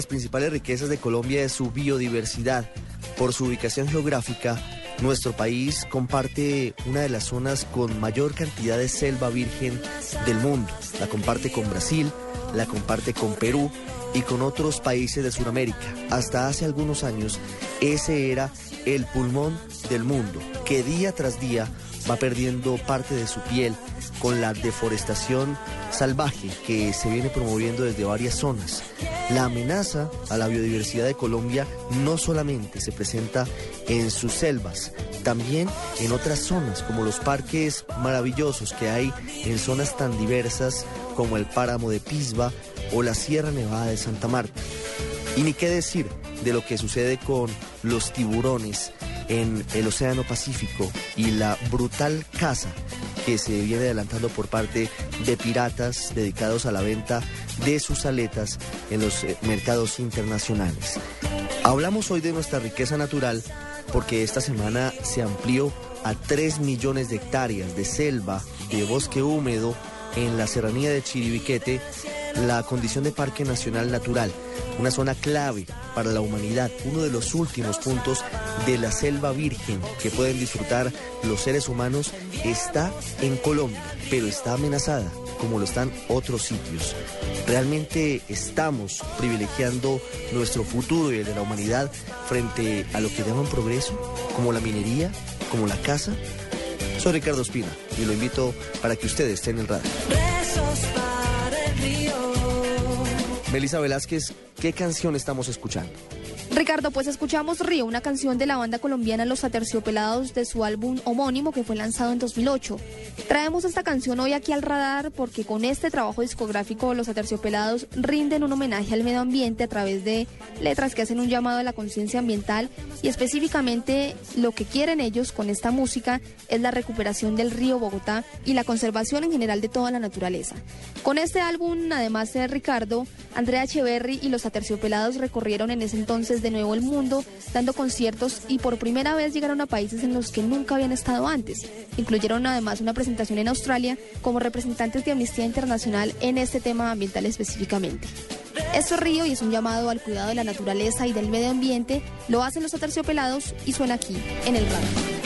las principales riquezas de Colombia es su biodiversidad. Por su ubicación geográfica, nuestro país comparte una de las zonas con mayor cantidad de selva virgen del mundo. La comparte con Brasil, la comparte con Perú y con otros países de Sudamérica. Hasta hace algunos años, ese era el pulmón del mundo, que día tras día va perdiendo parte de su piel con la deforestación salvaje que se viene promoviendo desde varias zonas. La amenaza a la biodiversidad de Colombia no solamente se presenta en sus selvas, también en otras zonas, como los parques maravillosos que hay en zonas tan diversas como el páramo de Pisba o la Sierra Nevada de Santa Marta. Y ni qué decir de lo que sucede con los tiburones en el Océano Pacífico y la brutal caza que se viene adelantando por parte de piratas dedicados a la venta de sus aletas en los eh, mercados internacionales. Hablamos hoy de nuestra riqueza natural porque esta semana se amplió a 3 millones de hectáreas de selva, de bosque húmedo en la serranía de Chiribiquete la condición de Parque Nacional Natural, una zona clave para la humanidad, uno de los últimos puntos de la selva virgen que pueden disfrutar los seres humanos, está en Colombia, pero está amenazada como lo están otros sitios. ¿Realmente estamos privilegiando nuestro futuro y el de la humanidad frente a lo que llaman progreso, como la minería, como la casa? Soy Ricardo Espina y lo invito para que ustedes estén en el radio. Melissa Velázquez, ¿qué canción estamos escuchando? Ricardo, pues escuchamos Río, una canción de la banda colombiana Los Aterciopelados de su álbum homónimo que fue lanzado en 2008. Traemos esta canción hoy aquí al radar porque con este trabajo discográfico Los Aterciopelados rinden un homenaje al medio ambiente a través de letras que hacen un llamado a la conciencia ambiental y específicamente lo que quieren ellos con esta música es la recuperación del río Bogotá y la conservación en general de toda la naturaleza. Con este álbum, además de Ricardo, Andrea Echeverry y Los Aterciopelados recorrieron en ese entonces de nuevo el mundo, dando conciertos y por primera vez llegaron a países en los que nunca habían estado antes. Incluyeron además una presentación en Australia como representantes de Amnistía Internacional en este tema ambiental específicamente. Esto es Río y es un llamado al cuidado de la naturaleza y del medio ambiente. Lo hacen los aterciopelados y suena aquí, en el radio.